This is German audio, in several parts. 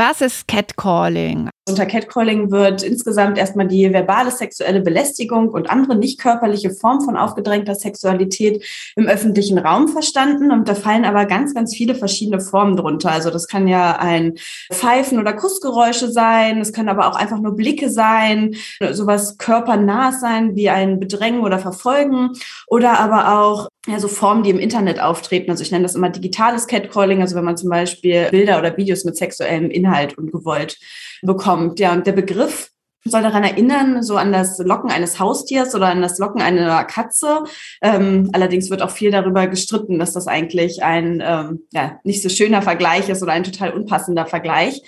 Was ist Catcalling? Unter Catcalling wird insgesamt erstmal die verbale sexuelle Belästigung und andere nicht körperliche Formen von aufgedrängter Sexualität im öffentlichen Raum verstanden. Und da fallen aber ganz, ganz viele verschiedene Formen drunter. Also das kann ja ein Pfeifen oder Kussgeräusche sein. Es können aber auch einfach nur Blicke sein, sowas körpernahes sein wie ein Bedrängen oder Verfolgen oder aber auch ja, so Formen, die im Internet auftreten. Also ich nenne das immer digitales Catcalling, also wenn man zum Beispiel Bilder oder Videos mit sexuellem Inhalt ungewollt bekommt. Ja, und der Begriff soll daran erinnern, so an das Locken eines Haustiers oder an das Locken einer Katze. Ähm, allerdings wird auch viel darüber gestritten, dass das eigentlich ein ähm, ja, nicht so schöner Vergleich ist oder ein total unpassender Vergleich.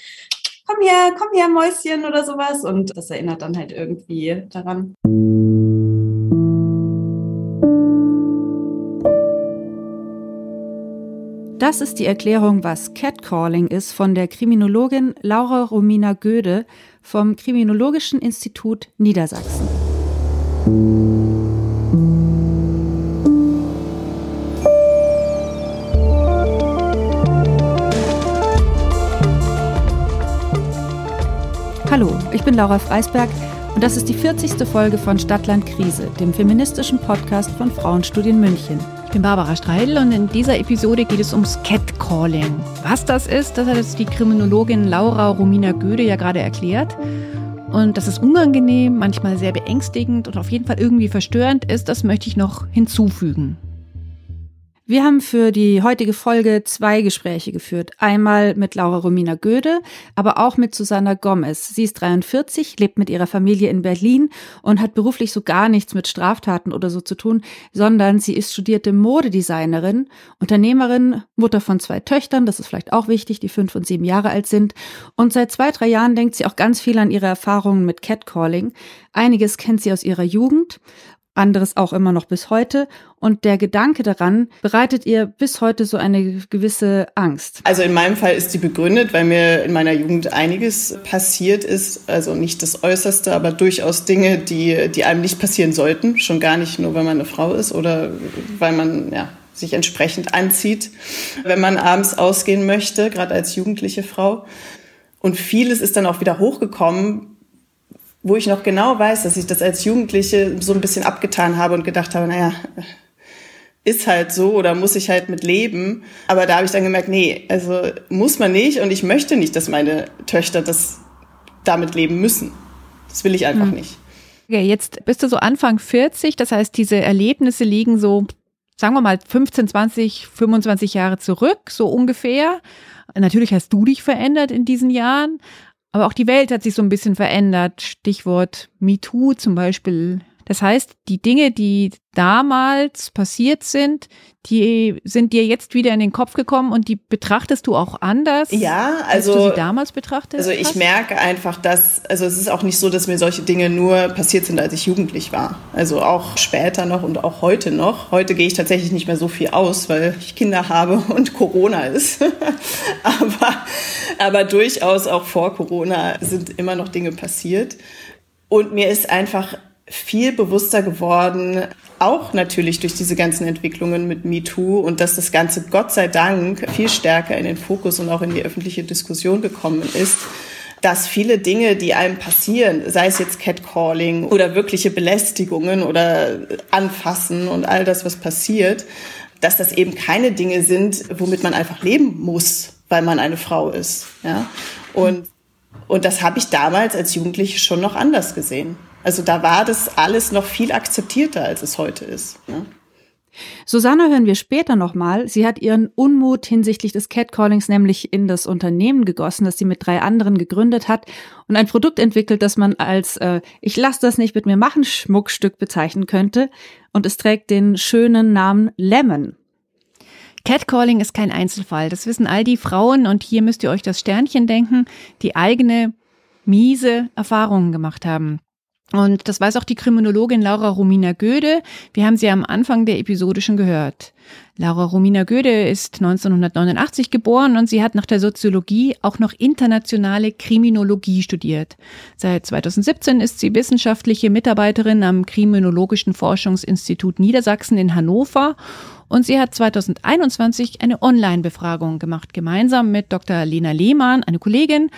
Komm her, komm her, Mäuschen oder sowas. Und das erinnert dann halt irgendwie daran. Das ist die Erklärung, was Catcalling ist, von der Kriminologin Laura Romina Göde vom Kriminologischen Institut Niedersachsen. Hallo, ich bin Laura Freisberg und das ist die 40. Folge von Stadtland Krise, dem feministischen Podcast von Frauenstudien München. Ich bin Barbara Streidel und in dieser Episode geht es ums Catcalling. Was das ist, das hat jetzt die Kriminologin Laura Romina Göde ja gerade erklärt. Und dass es unangenehm, manchmal sehr beängstigend und auf jeden Fall irgendwie verstörend ist, das möchte ich noch hinzufügen. Wir haben für die heutige Folge zwei Gespräche geführt. Einmal mit Laura Romina Göde, aber auch mit Susanna Gomez. Sie ist 43, lebt mit ihrer Familie in Berlin und hat beruflich so gar nichts mit Straftaten oder so zu tun, sondern sie ist studierte Modedesignerin, Unternehmerin, Mutter von zwei Töchtern, das ist vielleicht auch wichtig, die fünf und sieben Jahre alt sind. Und seit zwei, drei Jahren denkt sie auch ganz viel an ihre Erfahrungen mit Catcalling. Einiges kennt sie aus ihrer Jugend anderes auch immer noch bis heute. Und der Gedanke daran bereitet ihr bis heute so eine gewisse Angst. Also in meinem Fall ist die begründet, weil mir in meiner Jugend einiges passiert ist. Also nicht das Äußerste, aber durchaus Dinge, die, die einem nicht passieren sollten. Schon gar nicht nur, weil man eine Frau ist oder weil man, ja, sich entsprechend anzieht, wenn man abends ausgehen möchte, gerade als jugendliche Frau. Und vieles ist dann auch wieder hochgekommen, wo ich noch genau weiß, dass ich das als Jugendliche so ein bisschen abgetan habe und gedacht habe, naja, ist halt so oder muss ich halt mit leben. Aber da habe ich dann gemerkt, nee, also muss man nicht und ich möchte nicht, dass meine Töchter das damit leben müssen. Das will ich einfach mhm. nicht. Okay, jetzt bist du so Anfang 40, das heißt, diese Erlebnisse liegen so, sagen wir mal, 15, 20, 25 Jahre zurück, so ungefähr. Natürlich hast du dich verändert in diesen Jahren, aber auch die Welt hat sich so ein bisschen verändert. Stichwort MeToo zum Beispiel. Das heißt, die Dinge, die damals passiert sind, die sind dir jetzt wieder in den Kopf gekommen und die betrachtest du auch anders? Ja, also. Als du sie damals betrachtet Also ich hast? merke einfach, dass, also es ist auch nicht so, dass mir solche Dinge nur passiert sind, als ich jugendlich war. Also auch später noch und auch heute noch. Heute gehe ich tatsächlich nicht mehr so viel aus, weil ich Kinder habe und Corona ist. aber, aber durchaus auch vor Corona sind immer noch Dinge passiert. Und mir ist einfach viel bewusster geworden, auch natürlich durch diese ganzen Entwicklungen mit MeToo und dass das Ganze Gott sei Dank viel stärker in den Fokus und auch in die öffentliche Diskussion gekommen ist dass viele Dinge, die einem passieren, sei es jetzt Catcalling oder wirkliche Belästigungen oder Anfassen und all das, was passiert, dass das eben keine Dinge sind, womit man einfach leben muss, weil man eine Frau ist. Ja? Und, und das habe ich damals als Jugendliche schon noch anders gesehen. Also da war das alles noch viel akzeptierter, als es heute ist. Ne? Susanne hören wir später nochmal. Sie hat ihren Unmut hinsichtlich des Catcallings nämlich in das Unternehmen gegossen, das sie mit drei anderen gegründet hat und ein Produkt entwickelt, das man als äh, Ich lass das nicht mit mir machen Schmuckstück bezeichnen könnte. Und es trägt den schönen Namen Lemon. Catcalling ist kein Einzelfall. Das wissen all die Frauen und hier müsst ihr euch das Sternchen denken, die eigene miese Erfahrungen gemacht haben. Und das weiß auch die Kriminologin Laura Romina Göde. Wir haben sie am Anfang der Episode schon gehört. Laura Romina Göde ist 1989 geboren und sie hat nach der Soziologie auch noch internationale Kriminologie studiert. Seit 2017 ist sie wissenschaftliche Mitarbeiterin am Kriminologischen Forschungsinstitut Niedersachsen in Hannover und sie hat 2021 eine Online-Befragung gemacht, gemeinsam mit Dr. Lena Lehmann, eine Kollegin,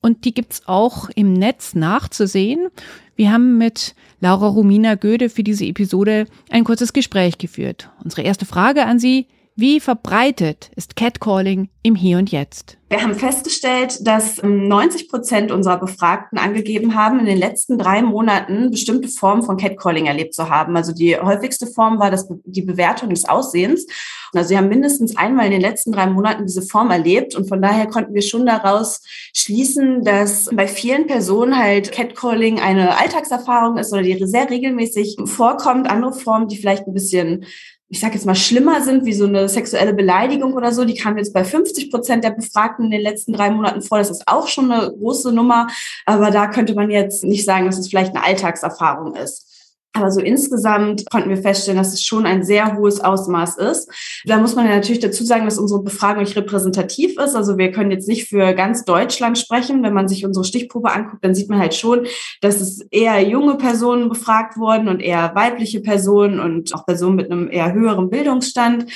und die gibt's auch im Netz nachzusehen. Wir haben mit Laura Romina Göde für diese Episode ein kurzes Gespräch geführt. Unsere erste Frage an Sie, wie verbreitet ist Catcalling im Hier und Jetzt? Wir haben festgestellt, dass 90 ähm, Prozent unserer Befragten angegeben haben, in den letzten drei Monaten bestimmte Formen von Catcalling erlebt zu haben. Also die häufigste Form war das, die Bewertung des Aussehens. Also sie haben mindestens einmal in den letzten drei Monaten diese Form erlebt und von daher konnten wir schon daraus schließen, dass bei vielen Personen halt Catcalling eine Alltagserfahrung ist oder die sehr regelmäßig vorkommt. Andere Formen, die vielleicht ein bisschen ich sage jetzt mal, schlimmer sind, wie so eine sexuelle Beleidigung oder so, die kam jetzt bei 50 Prozent der Befragten in den letzten drei Monaten vor. Das ist auch schon eine große Nummer, aber da könnte man jetzt nicht sagen, dass es vielleicht eine Alltagserfahrung ist. Aber so insgesamt konnten wir feststellen, dass es schon ein sehr hohes Ausmaß ist. Da muss man ja natürlich dazu sagen, dass unsere Befragung nicht repräsentativ ist. Also wir können jetzt nicht für ganz Deutschland sprechen. Wenn man sich unsere Stichprobe anguckt, dann sieht man halt schon, dass es eher junge Personen befragt wurden und eher weibliche Personen und auch Personen mit einem eher höheren Bildungsstand.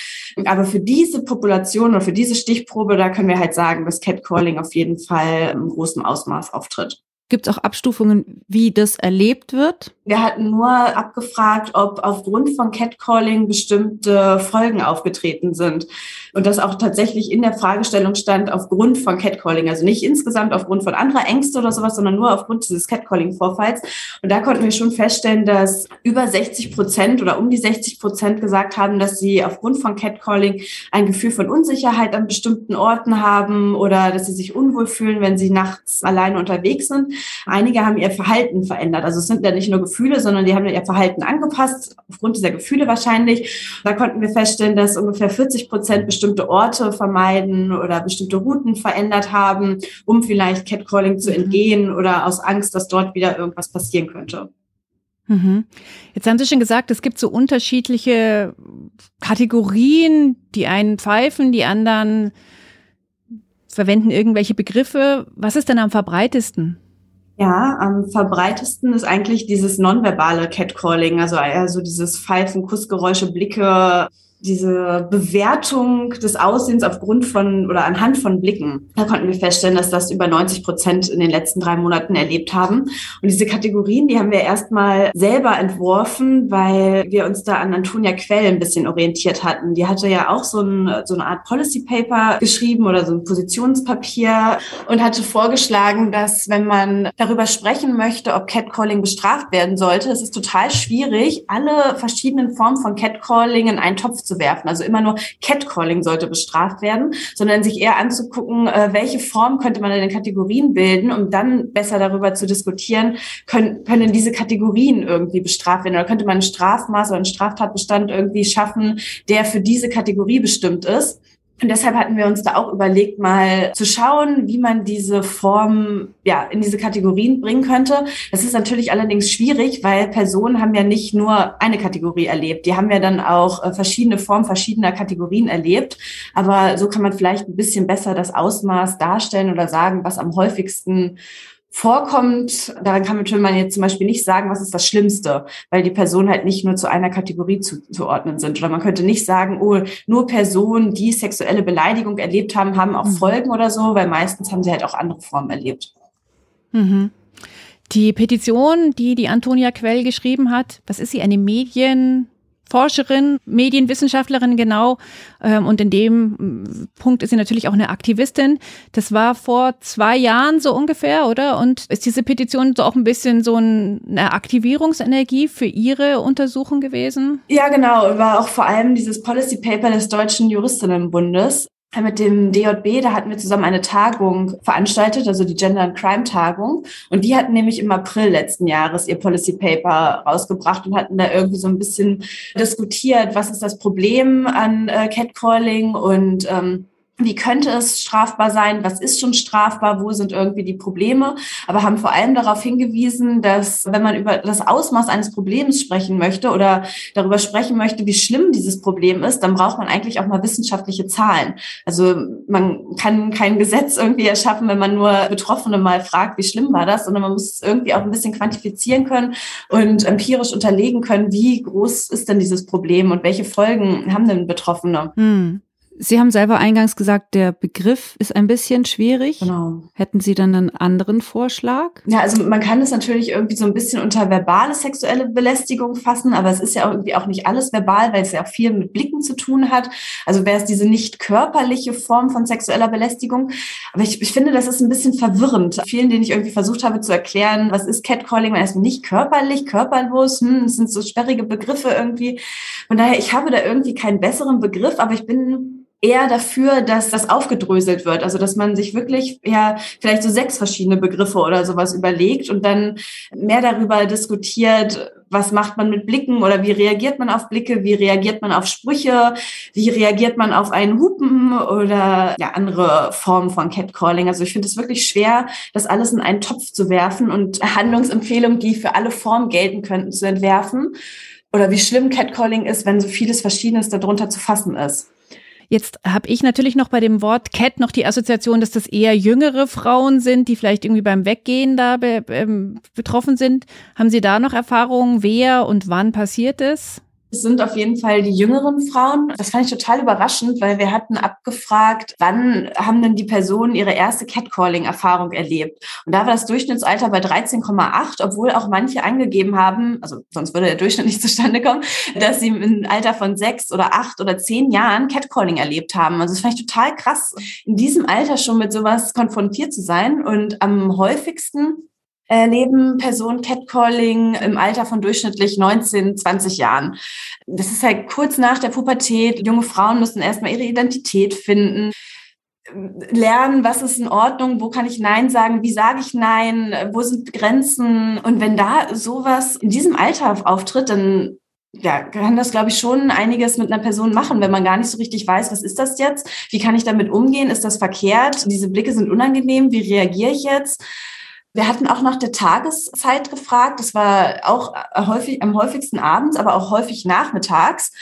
Aber für diese Population oder für diese Stichprobe, da können wir halt sagen, dass Catcalling auf jeden Fall im großen Ausmaß auftritt. Gibt es auch Abstufungen, wie das erlebt wird? Wir hatten nur abgefragt, ob aufgrund von Catcalling bestimmte Folgen aufgetreten sind. Und das auch tatsächlich in der Fragestellung stand, aufgrund von Catcalling. Also nicht insgesamt aufgrund von anderer Ängste oder sowas, sondern nur aufgrund dieses Catcalling-Vorfalls. Und da konnten wir schon feststellen, dass über 60 Prozent oder um die 60 Prozent gesagt haben, dass sie aufgrund von Catcalling ein Gefühl von Unsicherheit an bestimmten Orten haben oder dass sie sich unwohl fühlen, wenn sie nachts alleine unterwegs sind. Einige haben ihr Verhalten verändert. Also es sind ja nicht nur Gefühle, sondern die haben ihr Verhalten angepasst, aufgrund dieser Gefühle wahrscheinlich. Da konnten wir feststellen, dass ungefähr 40 Prozent bestimmte Orte vermeiden oder bestimmte Routen verändert haben, um vielleicht Catcalling zu mhm. entgehen oder aus Angst, dass dort wieder irgendwas passieren könnte. Mhm. Jetzt haben Sie schon gesagt, es gibt so unterschiedliche Kategorien. Die einen pfeifen, die anderen verwenden irgendwelche Begriffe. Was ist denn am verbreitesten? Ja, am verbreitesten ist eigentlich dieses nonverbale Catcalling, also eher so dieses Pfeifen, Kussgeräusche, Blicke, diese Bewertung des Aussehens aufgrund von oder anhand von Blicken. Da konnten wir feststellen, dass das über 90 Prozent in den letzten drei Monaten erlebt haben. Und diese Kategorien, die haben wir erstmal selber entworfen, weil wir uns da an Antonia Quell ein bisschen orientiert hatten. Die hatte ja auch so, ein, so eine Art Policy Paper geschrieben oder so ein Positionspapier und hatte vorgeschlagen, dass wenn man darüber sprechen möchte, ob Catcalling bestraft werden sollte, es ist total schwierig, alle verschiedenen Formen von Catcalling in einen Topf zu zu werfen. Also immer nur Catcalling sollte bestraft werden, sondern sich eher anzugucken, äh, welche Form könnte man in den Kategorien bilden, um dann besser darüber zu diskutieren, können, können diese Kategorien irgendwie bestraft werden oder könnte man ein Strafmaß oder einen Straftatbestand irgendwie schaffen, der für diese Kategorie bestimmt ist. Und deshalb hatten wir uns da auch überlegt, mal zu schauen, wie man diese Form ja in diese Kategorien bringen könnte. Das ist natürlich allerdings schwierig, weil Personen haben ja nicht nur eine Kategorie erlebt. Die haben ja dann auch äh, verschiedene Formen verschiedener Kategorien erlebt. Aber so kann man vielleicht ein bisschen besser das Ausmaß darstellen oder sagen, was am häufigsten vorkommt, daran kann man jetzt zum Beispiel nicht sagen, was ist das Schlimmste, weil die Personen halt nicht nur zu einer Kategorie zuzuordnen sind. Oder man könnte nicht sagen, oh, nur Personen, die sexuelle Beleidigung erlebt haben, haben auch mhm. Folgen oder so, weil meistens haben sie halt auch andere Formen erlebt. Mhm. Die Petition, die die Antonia Quell geschrieben hat, was ist sie, eine Medien, Forscherin, Medienwissenschaftlerin genau. Ähm, und in dem Punkt ist sie natürlich auch eine Aktivistin. Das war vor zwei Jahren so ungefähr, oder? Und ist diese Petition so auch ein bisschen so eine Aktivierungsenergie für Ihre Untersuchung gewesen? Ja, genau. War auch vor allem dieses Policy Paper des Deutschen Juristinnenbundes mit dem DJB, da hatten wir zusammen eine Tagung veranstaltet, also die Gender and Crime Tagung. Und die hatten nämlich im April letzten Jahres ihr Policy Paper rausgebracht und hatten da irgendwie so ein bisschen diskutiert, was ist das Problem an äh, Catcalling und ähm, wie könnte es strafbar sein, was ist schon strafbar, wo sind irgendwie die Probleme, aber haben vor allem darauf hingewiesen, dass wenn man über das Ausmaß eines Problems sprechen möchte oder darüber sprechen möchte, wie schlimm dieses Problem ist, dann braucht man eigentlich auch mal wissenschaftliche Zahlen. Also man kann kein Gesetz irgendwie erschaffen, wenn man nur Betroffene mal fragt, wie schlimm war das, sondern man muss es irgendwie auch ein bisschen quantifizieren können und empirisch unterlegen können, wie groß ist denn dieses Problem und welche Folgen haben denn Betroffene. Hm. Sie haben selber eingangs gesagt, der Begriff ist ein bisschen schwierig. Genau. Hätten Sie dann einen anderen Vorschlag? Ja, also man kann es natürlich irgendwie so ein bisschen unter verbale sexuelle Belästigung fassen, aber es ist ja irgendwie auch nicht alles verbal, weil es ja auch viel mit Blicken zu tun hat. Also wäre es diese nicht körperliche Form von sexueller Belästigung. Aber ich, ich finde, das ist ein bisschen verwirrend. Vielen, denen ich irgendwie versucht habe zu erklären, was ist Catcalling, man ist nicht körperlich, körperlos, hm, es sind so sperrige Begriffe irgendwie. Von daher, ich habe da irgendwie keinen besseren Begriff, aber ich bin eher dafür, dass das aufgedröselt wird. Also dass man sich wirklich ja vielleicht so sechs verschiedene Begriffe oder sowas überlegt und dann mehr darüber diskutiert, was macht man mit Blicken oder wie reagiert man auf Blicke, wie reagiert man auf Sprüche, wie reagiert man auf einen Hupen oder ja, andere Formen von Catcalling. Also ich finde es wirklich schwer, das alles in einen Topf zu werfen und Handlungsempfehlungen, die für alle Formen gelten könnten, zu entwerfen. Oder wie schlimm Catcalling ist, wenn so vieles Verschiedenes darunter zu fassen ist. Jetzt habe ich natürlich noch bei dem Wort Cat noch die Assoziation, dass das eher jüngere Frauen sind, die vielleicht irgendwie beim Weggehen da be ähm, betroffen sind. Haben Sie da noch Erfahrungen, wer und wann passiert ist? Sind auf jeden Fall die jüngeren Frauen. Das fand ich total überraschend, weil wir hatten abgefragt, wann haben denn die Personen ihre erste Catcalling-Erfahrung erlebt. Und da war das Durchschnittsalter bei 13,8, obwohl auch manche angegeben haben, also sonst würde der Durchschnitt nicht zustande kommen, dass sie im Alter von sechs oder acht oder zehn Jahren Catcalling erlebt haben. Also das fand ich total krass, in diesem Alter schon mit sowas konfrontiert zu sein. Und am häufigsten erleben Personen Catcalling im Alter von durchschnittlich 19, 20 Jahren. Das ist halt kurz nach der Pubertät. Junge Frauen müssen erstmal ihre Identität finden lernen, was ist in Ordnung, wo kann ich Nein sagen, wie sage ich Nein, wo sind Grenzen. Und wenn da sowas in diesem Alter auftritt, dann ja, kann das, glaube ich, schon einiges mit einer Person machen, wenn man gar nicht so richtig weiß, was ist das jetzt? Wie kann ich damit umgehen? Ist das verkehrt? Diese Blicke sind unangenehm. Wie reagiere ich jetzt? Wir hatten auch nach der Tageszeit gefragt. Das war auch häufig, am häufigsten abends, aber auch häufig nachmittags.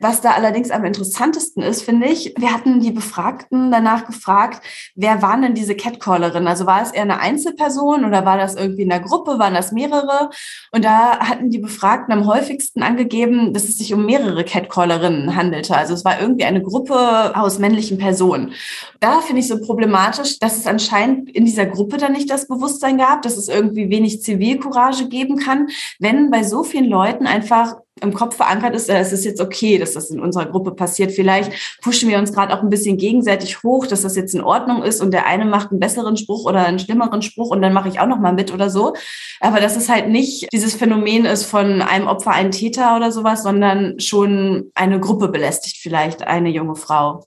Was da allerdings am interessantesten ist, finde ich, wir hatten die Befragten danach gefragt, wer waren denn diese Catcallerinnen? Also war es eher eine Einzelperson oder war das irgendwie in der Gruppe? Waren das mehrere? Und da hatten die Befragten am häufigsten angegeben, dass es sich um mehrere Catcallerinnen handelte. Also es war irgendwie eine Gruppe aus männlichen Personen. Da finde ich so problematisch, dass es anscheinend in dieser Gruppe dann nicht das Bewusstsein gab, dass es irgendwie wenig Zivilcourage geben kann, wenn bei so vielen Leuten einfach im Kopf verankert ist, es ist jetzt okay, dass das in unserer Gruppe passiert. Vielleicht pushen wir uns gerade auch ein bisschen gegenseitig hoch, dass das jetzt in Ordnung ist und der eine macht einen besseren Spruch oder einen schlimmeren Spruch und dann mache ich auch noch mal mit oder so. Aber dass es halt nicht dieses Phänomen ist von einem Opfer, einem Täter oder sowas, sondern schon eine Gruppe belästigt vielleicht eine junge Frau.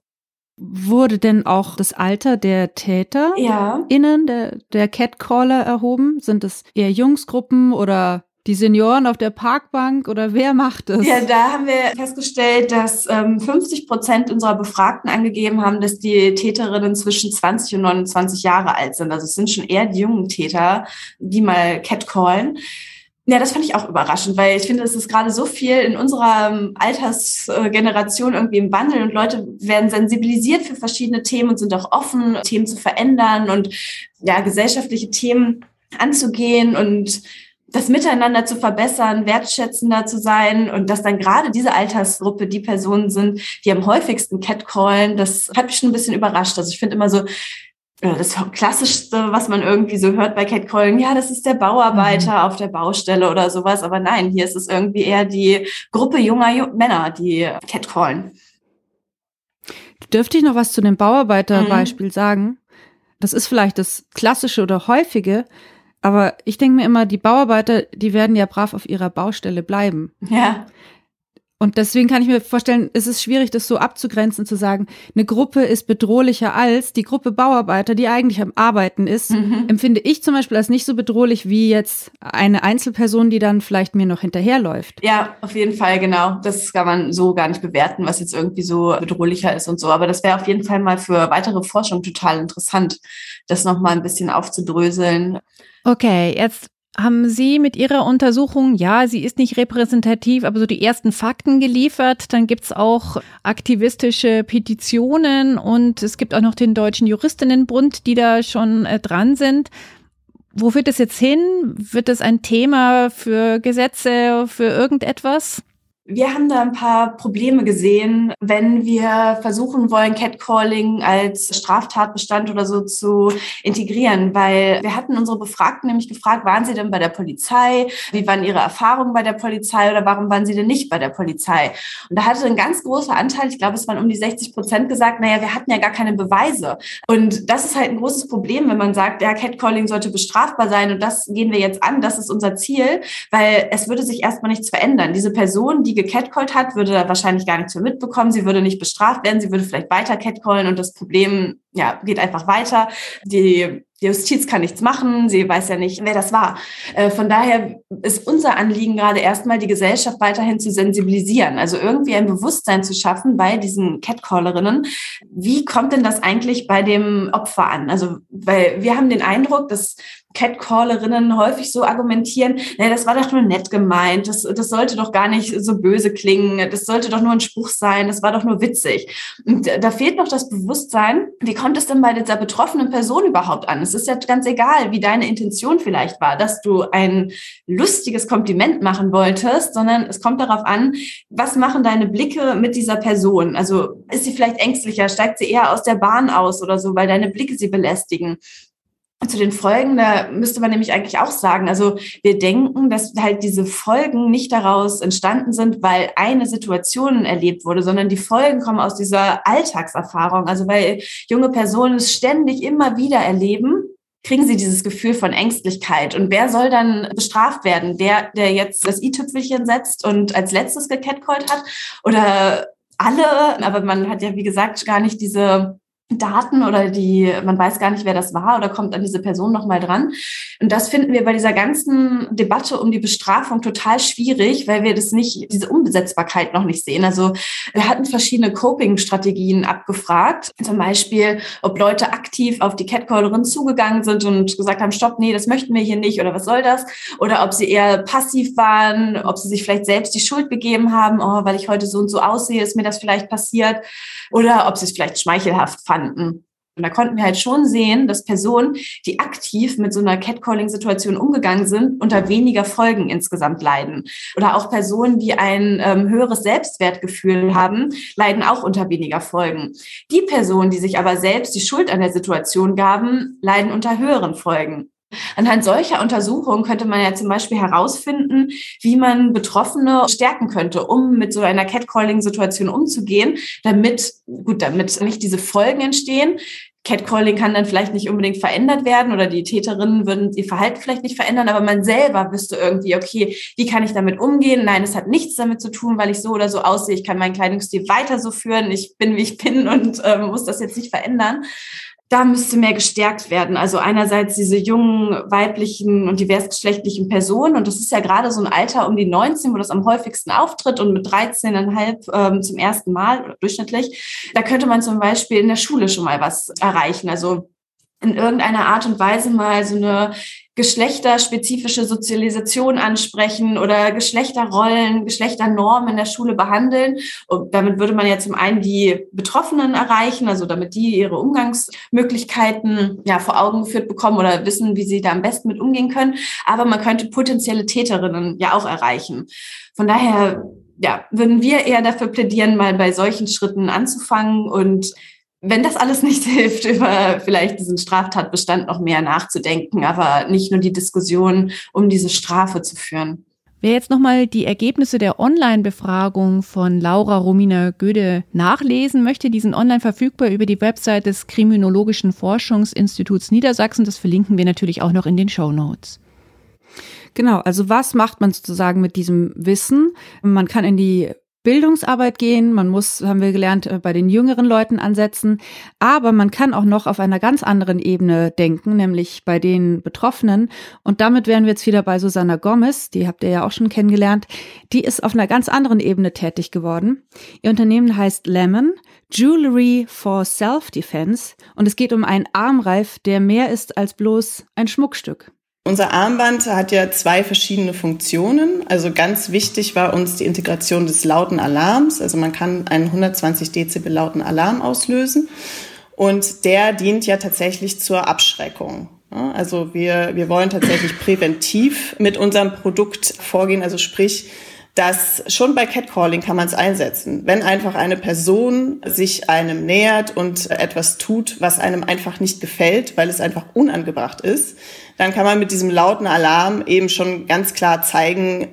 Wurde denn auch das Alter der Täter ja. innen, der, der Catcaller erhoben? Sind es eher Jungsgruppen oder die Senioren auf der Parkbank oder wer macht es? Ja, da haben wir festgestellt, dass ähm, 50 Prozent unserer Befragten angegeben haben, dass die Täterinnen zwischen 20 und 29 Jahre alt sind. Also es sind schon eher die jungen Täter, die mal catcallen. Ja, das fand ich auch überraschend, weil ich finde, es ist gerade so viel in unserer ähm, Altersgeneration irgendwie im Wandel und Leute werden sensibilisiert für verschiedene Themen und sind auch offen, Themen zu verändern und ja, gesellschaftliche Themen anzugehen und das Miteinander zu verbessern, wertschätzender zu sein und dass dann gerade diese Altersgruppe die Personen sind, die am häufigsten catcallen, das hat mich schon ein bisschen überrascht. Also ich finde immer so, das Klassischste, was man irgendwie so hört bei Catcalling, ja, das ist der Bauarbeiter mhm. auf der Baustelle oder sowas. Aber nein, hier ist es irgendwie eher die Gruppe junger Männer, die Catcallen. Dürfte ich noch was zu dem Bauarbeiterbeispiel mhm. sagen? Das ist vielleicht das Klassische oder Häufige, aber ich denke mir immer, die Bauarbeiter, die werden ja brav auf ihrer Baustelle bleiben. Ja. Und deswegen kann ich mir vorstellen, es ist schwierig, das so abzugrenzen, zu sagen, eine Gruppe ist bedrohlicher als die Gruppe Bauarbeiter, die eigentlich am Arbeiten ist. Mhm. Empfinde ich zum Beispiel als nicht so bedrohlich wie jetzt eine Einzelperson, die dann vielleicht mir noch hinterherläuft. Ja, auf jeden Fall, genau. Das kann man so gar nicht bewerten, was jetzt irgendwie so bedrohlicher ist und so. Aber das wäre auf jeden Fall mal für weitere Forschung total interessant, das nochmal ein bisschen aufzudröseln. Okay, jetzt haben Sie mit Ihrer Untersuchung, ja, sie ist nicht repräsentativ, aber so die ersten Fakten geliefert. Dann gibt's auch aktivistische Petitionen und es gibt auch noch den Deutschen Juristinnenbund, die da schon äh, dran sind. Wo führt es jetzt hin? Wird es ein Thema für Gesetze, für irgendetwas? Wir haben da ein paar Probleme gesehen, wenn wir versuchen wollen, Catcalling als Straftatbestand oder so zu integrieren, weil wir hatten unsere Befragten nämlich gefragt, waren sie denn bei der Polizei? Wie waren ihre Erfahrungen bei der Polizei oder warum waren sie denn nicht bei der Polizei? Und da hatte ein ganz großer Anteil, ich glaube, es waren um die 60 Prozent gesagt, naja, wir hatten ja gar keine Beweise. Und das ist halt ein großes Problem, wenn man sagt, ja, Catcalling sollte bestrafbar sein und das gehen wir jetzt an, das ist unser Ziel, weil es würde sich erstmal nichts verändern. Diese Person, die gecatcallt hat, würde da wahrscheinlich gar nichts mehr mitbekommen. Sie würde nicht bestraft werden. Sie würde vielleicht weiter catcallen und das Problem ja, geht einfach weiter. Die Justiz kann nichts machen, sie weiß ja nicht, wer das war. Äh, von daher ist unser Anliegen gerade erstmal, die Gesellschaft weiterhin zu sensibilisieren, also irgendwie ein Bewusstsein zu schaffen bei diesen Catcallerinnen. Wie kommt denn das eigentlich bei dem Opfer an? Also, weil wir haben den Eindruck, dass Catcallerinnen häufig so argumentieren, naja, das war doch nur nett gemeint, das, das sollte doch gar nicht so böse klingen, das sollte doch nur ein Spruch sein, das war doch nur witzig. Und da fehlt noch das Bewusstsein, wie kommt es denn bei dieser betroffenen Person überhaupt an? Es ist ja ganz egal, wie deine Intention vielleicht war, dass du ein lustiges Kompliment machen wolltest, sondern es kommt darauf an, was machen deine Blicke mit dieser Person? Also ist sie vielleicht ängstlicher, steigt sie eher aus der Bahn aus oder so, weil deine Blicke sie belästigen? Zu den Folgen, da müsste man nämlich eigentlich auch sagen, also wir denken, dass halt diese Folgen nicht daraus entstanden sind, weil eine Situation erlebt wurde, sondern die Folgen kommen aus dieser Alltagserfahrung. Also weil junge Personen es ständig immer wieder erleben, kriegen sie dieses Gefühl von Ängstlichkeit. Und wer soll dann bestraft werden? Der, der jetzt das i-Tüpfelchen setzt und als letztes gecatcallt hat? Oder alle? Aber man hat ja, wie gesagt, gar nicht diese Daten oder die, man weiß gar nicht, wer das war oder kommt an diese Person nochmal dran. Und das finden wir bei dieser ganzen Debatte um die Bestrafung total schwierig, weil wir das nicht, diese Umsetzbarkeit noch nicht sehen. Also wir hatten verschiedene Coping-Strategien abgefragt. Zum Beispiel, ob Leute aktiv auf die Catcallerin zugegangen sind und gesagt haben, stopp, nee, das möchten wir hier nicht oder was soll das? Oder ob sie eher passiv waren, ob sie sich vielleicht selbst die Schuld gegeben haben, oh, weil ich heute so und so aussehe, ist mir das vielleicht passiert. Oder ob sie es vielleicht schmeichelhaft fanden fanden. Und da konnten wir halt schon sehen, dass Personen, die aktiv mit so einer Catcalling-Situation umgegangen sind, unter weniger Folgen insgesamt leiden. Oder auch Personen, die ein ähm, höheres Selbstwertgefühl haben, leiden auch unter weniger Folgen. Die Personen, die sich aber selbst die Schuld an der Situation gaben, leiden unter höheren Folgen. Anhand solcher Untersuchungen könnte man ja zum Beispiel herausfinden, wie man Betroffene stärken könnte, um mit so einer Catcalling-Situation umzugehen, damit, gut, damit nicht diese Folgen entstehen. Catcalling kann dann vielleicht nicht unbedingt verändert werden oder die Täterinnen würden ihr Verhalten vielleicht nicht verändern, aber man selber wüsste irgendwie, okay, wie kann ich damit umgehen? Nein, es hat nichts damit zu tun, weil ich so oder so aussehe. Ich kann meinen Kleidungsstil weiter so führen. Ich bin, wie ich bin und äh, muss das jetzt nicht verändern da müsste mehr gestärkt werden. Also einerseits diese jungen weiblichen und diversgeschlechtlichen Personen. Und das ist ja gerade so ein Alter um die 19, wo das am häufigsten auftritt und mit 13,5 ähm, zum ersten Mal durchschnittlich. Da könnte man zum Beispiel in der Schule schon mal was erreichen. Also in irgendeiner Art und Weise mal so eine geschlechterspezifische Sozialisation ansprechen oder Geschlechterrollen, Geschlechternormen in der Schule behandeln. Und damit würde man ja zum einen die Betroffenen erreichen, also damit die ihre Umgangsmöglichkeiten ja vor Augen geführt bekommen oder wissen, wie sie da am besten mit umgehen können. Aber man könnte potenzielle Täterinnen ja auch erreichen. Von daher ja, würden wir eher dafür plädieren, mal bei solchen Schritten anzufangen und wenn das alles nicht hilft, über vielleicht diesen Straftatbestand noch mehr nachzudenken, aber nicht nur die Diskussion um diese Strafe zu führen. Wer jetzt nochmal die Ergebnisse der Online-Befragung von Laura Romina Göde nachlesen möchte, die sind online verfügbar über die Website des Kriminologischen Forschungsinstituts Niedersachsen. Das verlinken wir natürlich auch noch in den Show Notes. Genau, also was macht man sozusagen mit diesem Wissen? Man kann in die Bildungsarbeit gehen, man muss, haben wir gelernt, äh, bei den jüngeren Leuten ansetzen, aber man kann auch noch auf einer ganz anderen Ebene denken, nämlich bei den Betroffenen. Und damit wären wir jetzt wieder bei Susanna Gomez, die habt ihr ja auch schon kennengelernt. Die ist auf einer ganz anderen Ebene tätig geworden. Ihr Unternehmen heißt Lemon, Jewelry for Self-Defense und es geht um einen Armreif, der mehr ist als bloß ein Schmuckstück. Unser Armband hat ja zwei verschiedene Funktionen. Also ganz wichtig war uns die Integration des lauten Alarms. Also man kann einen 120 Dezibel lauten Alarm auslösen. Und der dient ja tatsächlich zur Abschreckung. Also wir, wir wollen tatsächlich präventiv mit unserem Produkt vorgehen. Also sprich, dass schon bei Catcalling kann man es einsetzen. Wenn einfach eine Person sich einem nähert und etwas tut, was einem einfach nicht gefällt, weil es einfach unangebracht ist, dann kann man mit diesem lauten Alarm eben schon ganz klar zeigen,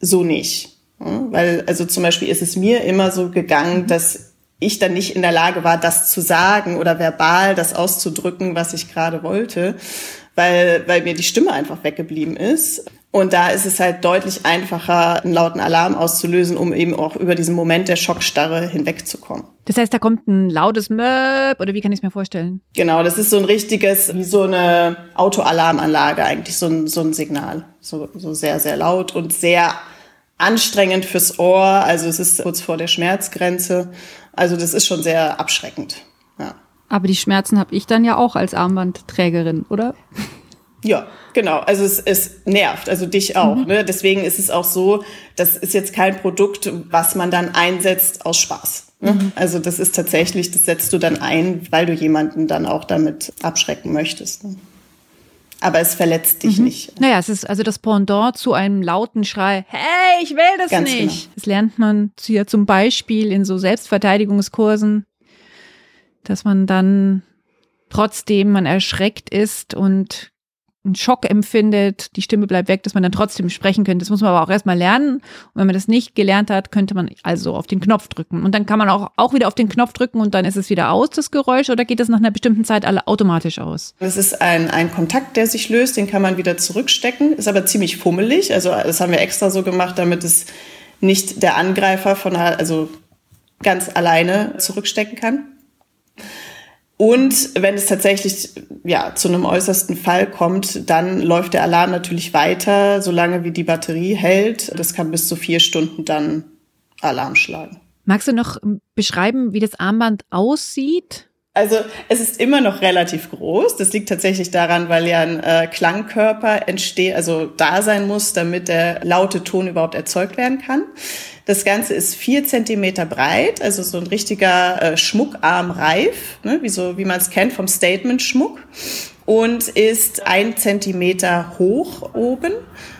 so nicht. Weil, also zum Beispiel ist es mir immer so gegangen, dass ich dann nicht in der Lage war, das zu sagen oder verbal das auszudrücken, was ich gerade wollte, weil, weil mir die Stimme einfach weggeblieben ist. Und da ist es halt deutlich einfacher, einen lauten Alarm auszulösen, um eben auch über diesen Moment der Schockstarre hinwegzukommen. Das heißt, da kommt ein lautes Möb oder wie kann ich es mir vorstellen? Genau, das ist so ein richtiges, wie so eine Autoalarmanlage eigentlich, so ein, so ein Signal. So, so sehr, sehr laut und sehr anstrengend fürs Ohr. Also es ist kurz vor der Schmerzgrenze. Also das ist schon sehr abschreckend. Ja. Aber die Schmerzen habe ich dann ja auch als Armbandträgerin, oder? Ja, genau. Also es, es nervt, also dich auch. Mhm. Ne? Deswegen ist es auch so, das ist jetzt kein Produkt, was man dann einsetzt aus Spaß. Ne? Mhm. Also das ist tatsächlich, das setzt du dann ein, weil du jemanden dann auch damit abschrecken möchtest. Ne? Aber es verletzt dich mhm. nicht. Naja, es ist also das Pendant zu einem lauten Schrei, hey, ich will das Ganz nicht. Genau. Das lernt man hier zum Beispiel in so Selbstverteidigungskursen, dass man dann trotzdem man erschreckt ist und einen Schock empfindet, die Stimme bleibt weg, dass man dann trotzdem sprechen könnte. Das muss man aber auch erstmal lernen. Und wenn man das nicht gelernt hat, könnte man also auf den Knopf drücken. Und dann kann man auch, auch wieder auf den Knopf drücken und dann ist es wieder aus, das Geräusch, oder geht das nach einer bestimmten Zeit alle automatisch aus? Das ist ein, ein Kontakt, der sich löst, den kann man wieder zurückstecken, ist aber ziemlich fummelig. Also das haben wir extra so gemacht, damit es nicht der Angreifer von, also ganz alleine zurückstecken kann. Und wenn es tatsächlich ja, zu einem äußersten Fall kommt, dann läuft der Alarm natürlich weiter, solange wie die Batterie hält. Das kann bis zu vier Stunden dann Alarm schlagen. Magst du noch beschreiben, wie das Armband aussieht? Also es ist immer noch relativ groß. Das liegt tatsächlich daran, weil ja ein äh, Klangkörper entsteht, also da sein muss, damit der laute Ton überhaupt erzeugt werden kann. Das Ganze ist vier Zentimeter breit, also so ein richtiger äh, Schmuckarmreif, ne, wie, so, wie man es kennt vom Statement-Schmuck. Und ist ein Zentimeter hoch oben,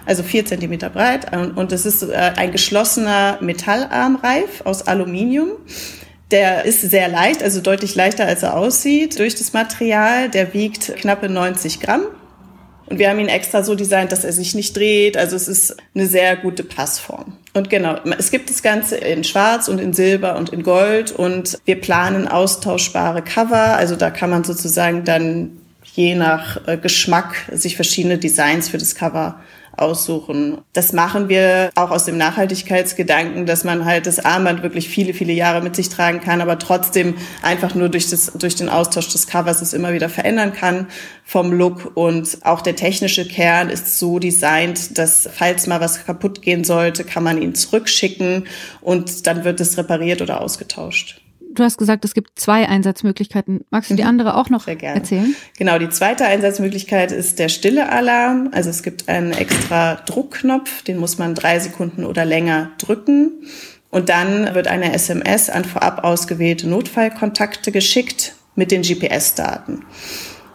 also vier Zentimeter breit. Und es ist äh, ein geschlossener Metallarmreif aus Aluminium der ist sehr leicht, also deutlich leichter als er aussieht durch das Material. Der wiegt knappe 90 Gramm. Und wir haben ihn extra so designt, dass er sich nicht dreht. Also es ist eine sehr gute Passform. Und genau, es gibt das Ganze in Schwarz und in Silber und in Gold. Und wir planen austauschbare Cover. Also da kann man sozusagen dann je nach äh, Geschmack sich verschiedene Designs für das Cover aussuchen. Das machen wir auch aus dem Nachhaltigkeitsgedanken, dass man halt das Armband wirklich viele, viele Jahre mit sich tragen kann, aber trotzdem einfach nur durch, das, durch den Austausch des Covers es immer wieder verändern kann vom Look. Und auch der technische Kern ist so designt, dass falls mal was kaputt gehen sollte, kann man ihn zurückschicken und dann wird es repariert oder ausgetauscht. Du hast gesagt, es gibt zwei Einsatzmöglichkeiten. Magst du die mhm. andere auch noch erzählen? Genau, die zweite Einsatzmöglichkeit ist der stille Alarm. Also es gibt einen extra Druckknopf, den muss man drei Sekunden oder länger drücken. Und dann wird eine SMS an vorab ausgewählte Notfallkontakte geschickt mit den GPS-Daten.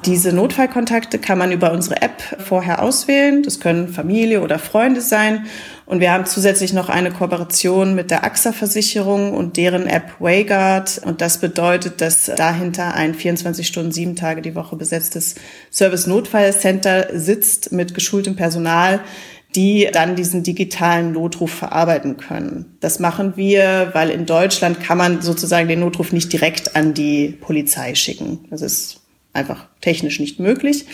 Diese Notfallkontakte kann man über unsere App vorher auswählen. Das können Familie oder Freunde sein. Und wir haben zusätzlich noch eine Kooperation mit der AXA-Versicherung und deren App Wayguard. Und das bedeutet, dass dahinter ein 24 Stunden, sieben Tage die Woche besetztes Service-Notfallcenter sitzt mit geschultem Personal, die dann diesen digitalen Notruf verarbeiten können. Das machen wir, weil in Deutschland kann man sozusagen den Notruf nicht direkt an die Polizei schicken. Das ist einfach technisch nicht möglich.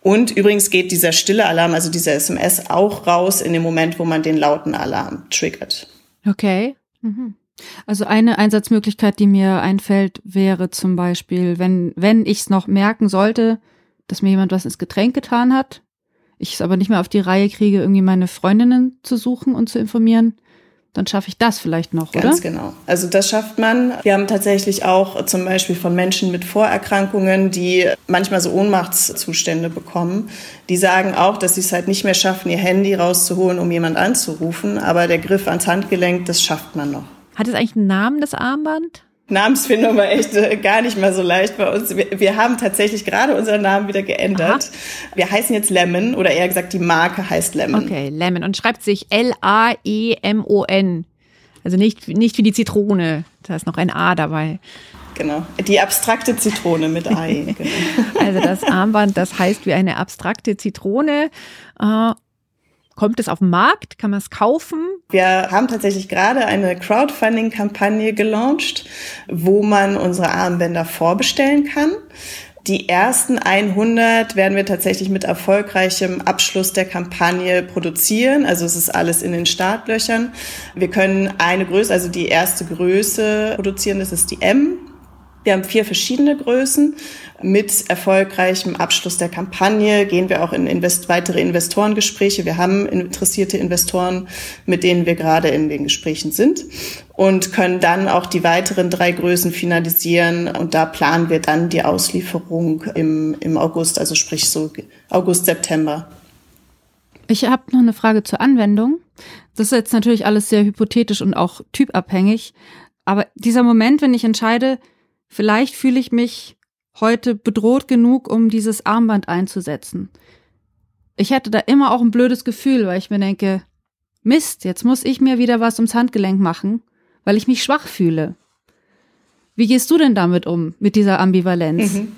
Und übrigens geht dieser stille Alarm, also dieser SMS, auch raus in dem Moment, wo man den lauten Alarm triggert. Okay. Mhm. Also eine Einsatzmöglichkeit, die mir einfällt, wäre zum Beispiel, wenn, wenn ich es noch merken sollte, dass mir jemand was ins Getränk getan hat, ich es aber nicht mehr auf die Reihe kriege, irgendwie meine Freundinnen zu suchen und zu informieren, dann schaffe ich das vielleicht noch, Ganz oder? Ganz genau. Also das schafft man. Wir haben tatsächlich auch zum Beispiel von Menschen mit Vorerkrankungen, die manchmal so Ohnmachtszustände bekommen, die sagen auch, dass sie es halt nicht mehr schaffen, ihr Handy rauszuholen, um jemand anzurufen. Aber der Griff ans Handgelenk, das schafft man noch. Hat es eigentlich einen Namen, das Armband? Namensfindung war echt äh, gar nicht mal so leicht bei uns. Wir, wir haben tatsächlich gerade unseren Namen wieder geändert. Aha. Wir heißen jetzt Lemon oder eher gesagt, die Marke heißt Lemon. Okay, Lemon und schreibt sich L-A-E-M-O-N. Also nicht, nicht wie die Zitrone. Da ist noch ein A dabei. Genau, die abstrakte Zitrone mit Ei. Genau. also das Armband, das heißt wie eine abstrakte Zitrone. Äh, Kommt es auf den Markt? Kann man es kaufen? Wir haben tatsächlich gerade eine Crowdfunding-Kampagne gelauncht, wo man unsere Armbänder vorbestellen kann. Die ersten 100 werden wir tatsächlich mit erfolgreichem Abschluss der Kampagne produzieren. Also es ist alles in den Startlöchern. Wir können eine Größe, also die erste Größe produzieren, das ist die M. Wir haben vier verschiedene Größen. Mit erfolgreichem Abschluss der Kampagne gehen wir auch in invest weitere Investorengespräche. Wir haben interessierte Investoren, mit denen wir gerade in den Gesprächen sind und können dann auch die weiteren drei Größen finalisieren. Und da planen wir dann die Auslieferung im, im August, also sprich so August, September. Ich habe noch eine Frage zur Anwendung. Das ist jetzt natürlich alles sehr hypothetisch und auch typabhängig. Aber dieser Moment, wenn ich entscheide, Vielleicht fühle ich mich heute bedroht genug, um dieses Armband einzusetzen. Ich hätte da immer auch ein blödes Gefühl, weil ich mir denke, Mist, jetzt muss ich mir wieder was ums Handgelenk machen, weil ich mich schwach fühle. Wie gehst du denn damit um, mit dieser Ambivalenz? Mhm.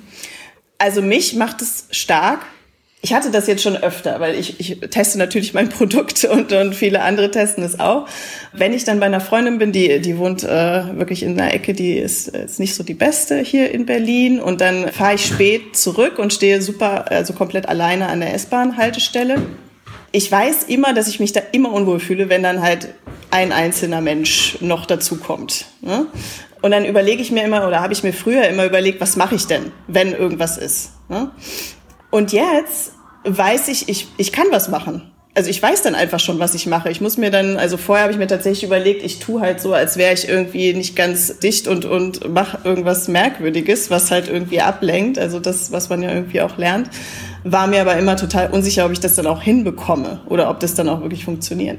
Also mich macht es stark, ich hatte das jetzt schon öfter, weil ich, ich teste natürlich mein Produkt und, und viele andere testen es auch. Wenn ich dann bei einer Freundin bin, die, die wohnt äh, wirklich in einer Ecke, die ist, ist nicht so die beste hier in Berlin und dann fahre ich spät zurück und stehe super, also komplett alleine an der S-Bahn-Haltestelle. Ich weiß immer, dass ich mich da immer unwohl fühle, wenn dann halt ein einzelner Mensch noch dazu kommt. Ne? Und dann überlege ich mir immer, oder habe ich mir früher immer überlegt, was mache ich denn, wenn irgendwas ist. Ne? Und jetzt weiß ich, ich, ich kann was machen. Also ich weiß dann einfach schon, was ich mache. Ich muss mir dann, also vorher habe ich mir tatsächlich überlegt, ich tue halt so, als wäre ich irgendwie nicht ganz dicht und, und mache irgendwas Merkwürdiges, was halt irgendwie ablenkt. Also das, was man ja irgendwie auch lernt. War mir aber immer total unsicher, ob ich das dann auch hinbekomme oder ob das dann auch wirklich funktioniert.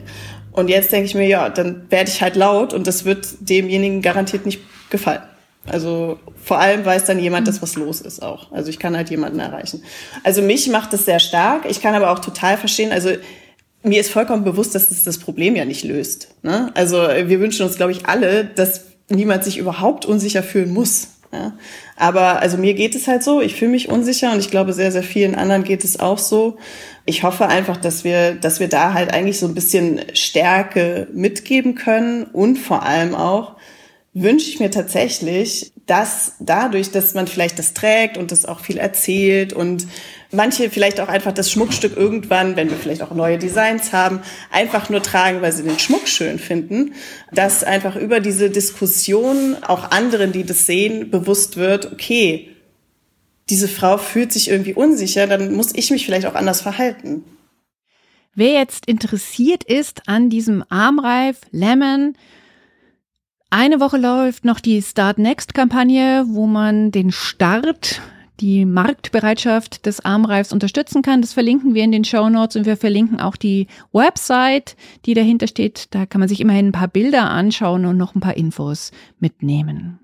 Und jetzt denke ich mir, ja, dann werde ich halt laut und das wird demjenigen garantiert nicht gefallen. Also vor allem weiß dann jemand, dass was los ist auch. Also ich kann halt jemanden erreichen. Also mich macht das sehr stark. Ich kann aber auch total verstehen, also mir ist vollkommen bewusst, dass das das Problem ja nicht löst. Ne? Also wir wünschen uns, glaube ich, alle, dass niemand sich überhaupt unsicher fühlen muss. Ja? Aber also mir geht es halt so, ich fühle mich unsicher und ich glaube, sehr, sehr vielen anderen geht es auch so. Ich hoffe einfach, dass wir, dass wir da halt eigentlich so ein bisschen Stärke mitgeben können und vor allem auch, wünsche ich mir tatsächlich, dass dadurch, dass man vielleicht das trägt und das auch viel erzählt und manche vielleicht auch einfach das Schmuckstück irgendwann, wenn wir vielleicht auch neue Designs haben, einfach nur tragen, weil sie den Schmuck schön finden, dass einfach über diese Diskussion auch anderen, die das sehen, bewusst wird, okay, diese Frau fühlt sich irgendwie unsicher, dann muss ich mich vielleicht auch anders verhalten. Wer jetzt interessiert ist an diesem Armreif Lemon, eine Woche läuft noch die Start Next Kampagne, wo man den Start, die Marktbereitschaft des Armreifs unterstützen kann. Das verlinken wir in den Show Notes und wir verlinken auch die Website, die dahinter steht. Da kann man sich immerhin ein paar Bilder anschauen und noch ein paar Infos mitnehmen.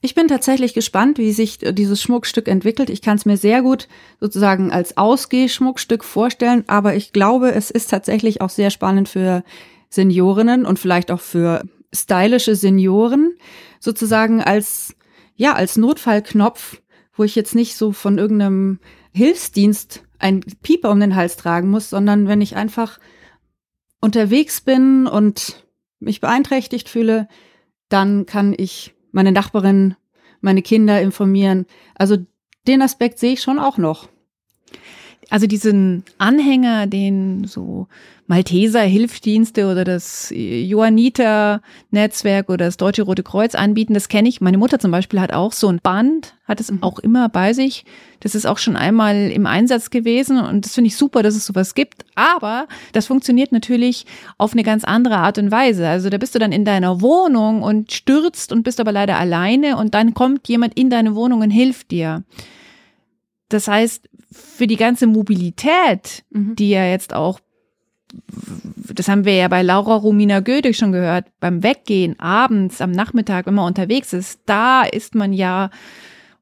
Ich bin tatsächlich gespannt, wie sich dieses Schmuckstück entwickelt. Ich kann es mir sehr gut sozusagen als Ausgehschmuckstück vorstellen, aber ich glaube, es ist tatsächlich auch sehr spannend für Seniorinnen und vielleicht auch für stylische Senioren sozusagen als, ja, als Notfallknopf, wo ich jetzt nicht so von irgendeinem Hilfsdienst ein Pieper um den Hals tragen muss, sondern wenn ich einfach unterwegs bin und mich beeinträchtigt fühle, dann kann ich meine Nachbarin, meine Kinder informieren. Also den Aspekt sehe ich schon auch noch. Also diesen Anhänger, den so Malteser Hilfsdienste oder das Johanniter Netzwerk oder das Deutsche Rote Kreuz anbieten, das kenne ich. Meine Mutter zum Beispiel hat auch so ein Band, hat es mhm. auch immer bei sich. Das ist auch schon einmal im Einsatz gewesen und das finde ich super, dass es sowas gibt. Aber das funktioniert natürlich auf eine ganz andere Art und Weise. Also da bist du dann in deiner Wohnung und stürzt und bist aber leider alleine und dann kommt jemand in deine Wohnung und hilft dir. Das heißt, für die ganze Mobilität, mhm. die ja jetzt auch das haben wir ja bei Laura Romina Goethe schon gehört, beim Weggehen, abends, am Nachmittag, wenn man unterwegs ist, da ist man ja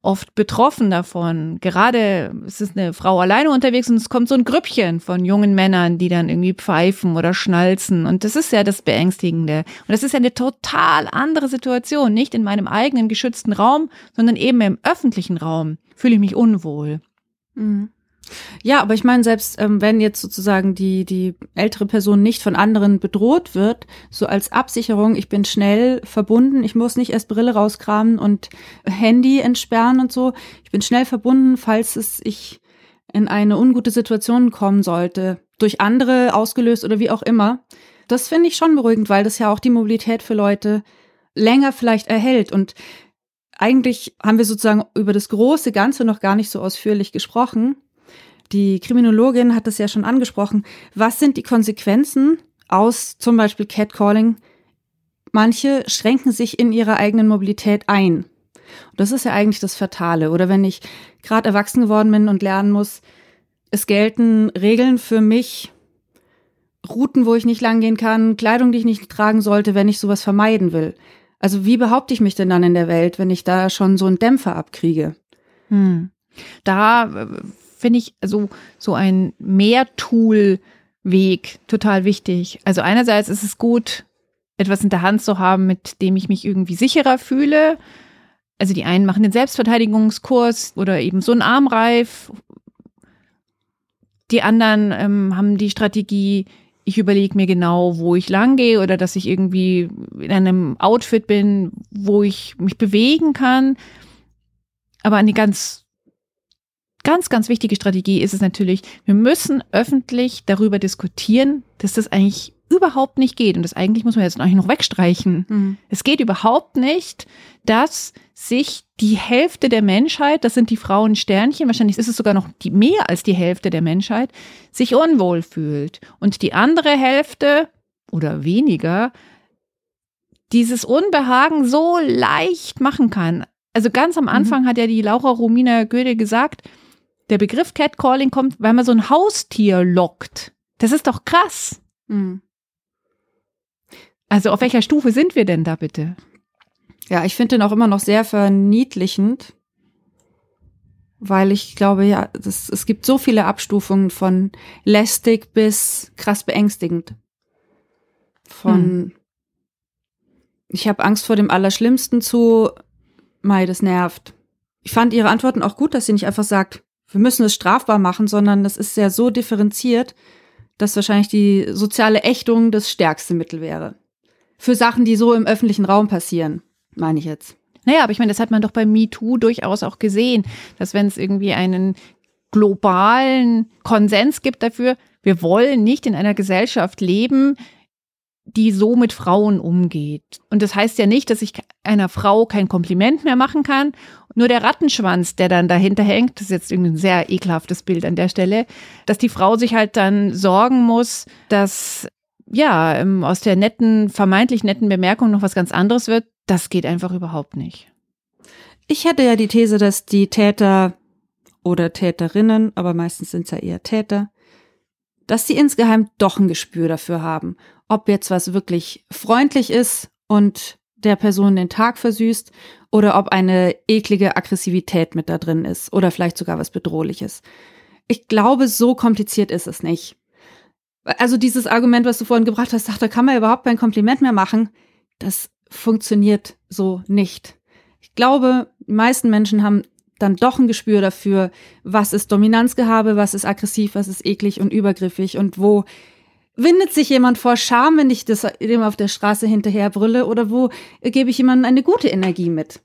oft betroffen davon. Gerade es ist eine Frau alleine unterwegs und es kommt so ein Grüppchen von jungen Männern, die dann irgendwie pfeifen oder schnalzen. Und das ist ja das Beängstigende. Und das ist ja eine total andere Situation. Nicht in meinem eigenen geschützten Raum, sondern eben im öffentlichen Raum fühle ich mich unwohl. Mhm. Ja, aber ich meine, selbst ähm, wenn jetzt sozusagen die, die ältere Person nicht von anderen bedroht wird, so als Absicherung, ich bin schnell verbunden, ich muss nicht erst Brille rauskramen und Handy entsperren und so. Ich bin schnell verbunden, falls es ich in eine ungute Situation kommen sollte, durch andere ausgelöst oder wie auch immer. Das finde ich schon beruhigend, weil das ja auch die Mobilität für Leute länger vielleicht erhält. Und eigentlich haben wir sozusagen über das große Ganze noch gar nicht so ausführlich gesprochen. Die Kriminologin hat es ja schon angesprochen. Was sind die Konsequenzen aus zum Beispiel Catcalling? Manche schränken sich in ihrer eigenen Mobilität ein. Und das ist ja eigentlich das Fatale. Oder wenn ich gerade erwachsen geworden bin und lernen muss, es gelten Regeln für mich, Routen, wo ich nicht langgehen kann, Kleidung, die ich nicht tragen sollte, wenn ich sowas vermeiden will. Also wie behaupte ich mich denn dann in der Welt, wenn ich da schon so einen Dämpfer abkriege? Hm. Da äh, finde ich so, so ein Mehrtool-Weg total wichtig. Also einerseits ist es gut, etwas in der Hand zu haben, mit dem ich mich irgendwie sicherer fühle. Also die einen machen den Selbstverteidigungskurs oder eben so einen Armreif. Die anderen ähm, haben die Strategie, ich überlege mir genau, wo ich lang gehe oder dass ich irgendwie in einem Outfit bin, wo ich mich bewegen kann. Aber eine ganz ganz, ganz wichtige Strategie ist es natürlich, wir müssen öffentlich darüber diskutieren, dass das eigentlich überhaupt nicht geht. Und das eigentlich muss man jetzt eigentlich noch wegstreichen. Mhm. Es geht überhaupt nicht, dass sich die Hälfte der Menschheit, das sind die Frauen Sternchen, wahrscheinlich ist es sogar noch die, mehr als die Hälfte der Menschheit, sich unwohl fühlt. Und die andere Hälfte oder weniger dieses Unbehagen so leicht machen kann. Also ganz am mhm. Anfang mhm. hat ja die Laura Romina Goethe gesagt, der Begriff Catcalling kommt, weil man so ein Haustier lockt. Das ist doch krass. Mhm. Also auf welcher Stufe sind wir denn da bitte? Ja, ich finde den auch immer noch sehr verniedlichend, weil ich glaube, ja, das, es gibt so viele Abstufungen von lästig bis krass beängstigend. Von hm. ich habe Angst vor dem Allerschlimmsten zu, mei, das nervt. Ich fand ihre Antworten auch gut, dass sie nicht einfach sagt, wir müssen es strafbar machen, sondern das ist ja so differenziert, dass wahrscheinlich die soziale Ächtung das stärkste Mittel wäre. Für Sachen, die so im öffentlichen Raum passieren, meine ich jetzt. Naja, aber ich meine, das hat man doch bei MeToo durchaus auch gesehen, dass wenn es irgendwie einen globalen Konsens gibt dafür, wir wollen nicht in einer Gesellschaft leben, die so mit Frauen umgeht. Und das heißt ja nicht, dass ich einer Frau kein Kompliment mehr machen kann. Nur der Rattenschwanz, der dann dahinter hängt, das ist jetzt irgendwie ein sehr ekelhaftes Bild an der Stelle, dass die Frau sich halt dann sorgen muss, dass ja, ähm, aus der netten, vermeintlich netten Bemerkung noch was ganz anderes wird, das geht einfach überhaupt nicht. Ich hätte ja die These, dass die Täter oder Täterinnen, aber meistens sind es ja eher Täter, dass sie insgeheim doch ein Gespür dafür haben ob jetzt was wirklich freundlich ist und der Person den Tag versüßt oder ob eine eklige Aggressivität mit da drin ist oder vielleicht sogar was Bedrohliches. Ich glaube, so kompliziert ist es nicht. Also dieses Argument, was du vorhin gebracht hast, ach, da kann man überhaupt kein Kompliment mehr machen, das funktioniert so nicht. Ich glaube, die meisten Menschen haben dann doch ein Gespür dafür, was ist Dominanzgehabe, was ist aggressiv, was ist eklig und übergriffig und wo windet sich jemand vor Scham, wenn ich das dem auf der Straße hinterher brülle oder wo gebe ich jemandem eine gute Energie mit?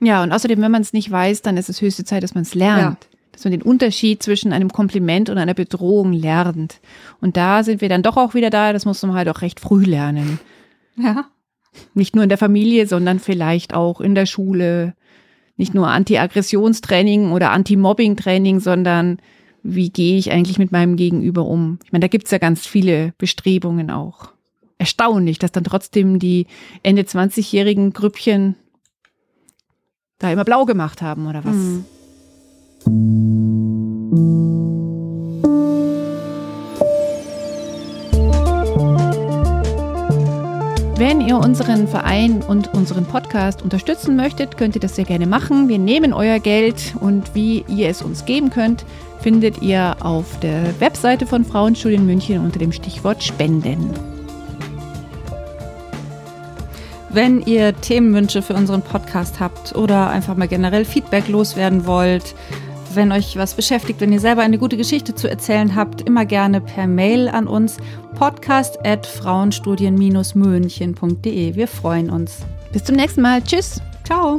Ja, und außerdem, wenn man es nicht weiß, dann ist es höchste Zeit, dass man es lernt. Ja. dass man den Unterschied zwischen einem Kompliment und einer Bedrohung lernt. Und da sind wir dann doch auch wieder da, das muss man halt auch recht früh lernen. Ja. Nicht nur in der Familie, sondern vielleicht auch in der Schule. Nicht nur Anti-Aggressionstraining oder Anti-Mobbing-Training, sondern wie gehe ich eigentlich mit meinem Gegenüber um? Ich meine, da gibt's ja ganz viele Bestrebungen auch. Erstaunlich, dass dann trotzdem die Ende 20-jährigen Grüppchen da immer blau gemacht haben oder was. Mhm. Wenn ihr unseren Verein und unseren Podcast unterstützen möchtet, könnt ihr das sehr gerne machen. Wir nehmen euer Geld und wie ihr es uns geben könnt, findet ihr auf der Webseite von Frauenstudien München unter dem Stichwort Spenden. Wenn ihr Themenwünsche für unseren Podcast habt oder einfach mal generell Feedback loswerden wollt, wenn euch was beschäftigt, wenn ihr selber eine gute Geschichte zu erzählen habt, immer gerne per Mail an uns podcast at frauenstudien-münchen.de. Wir freuen uns. Bis zum nächsten Mal. Tschüss. Ciao.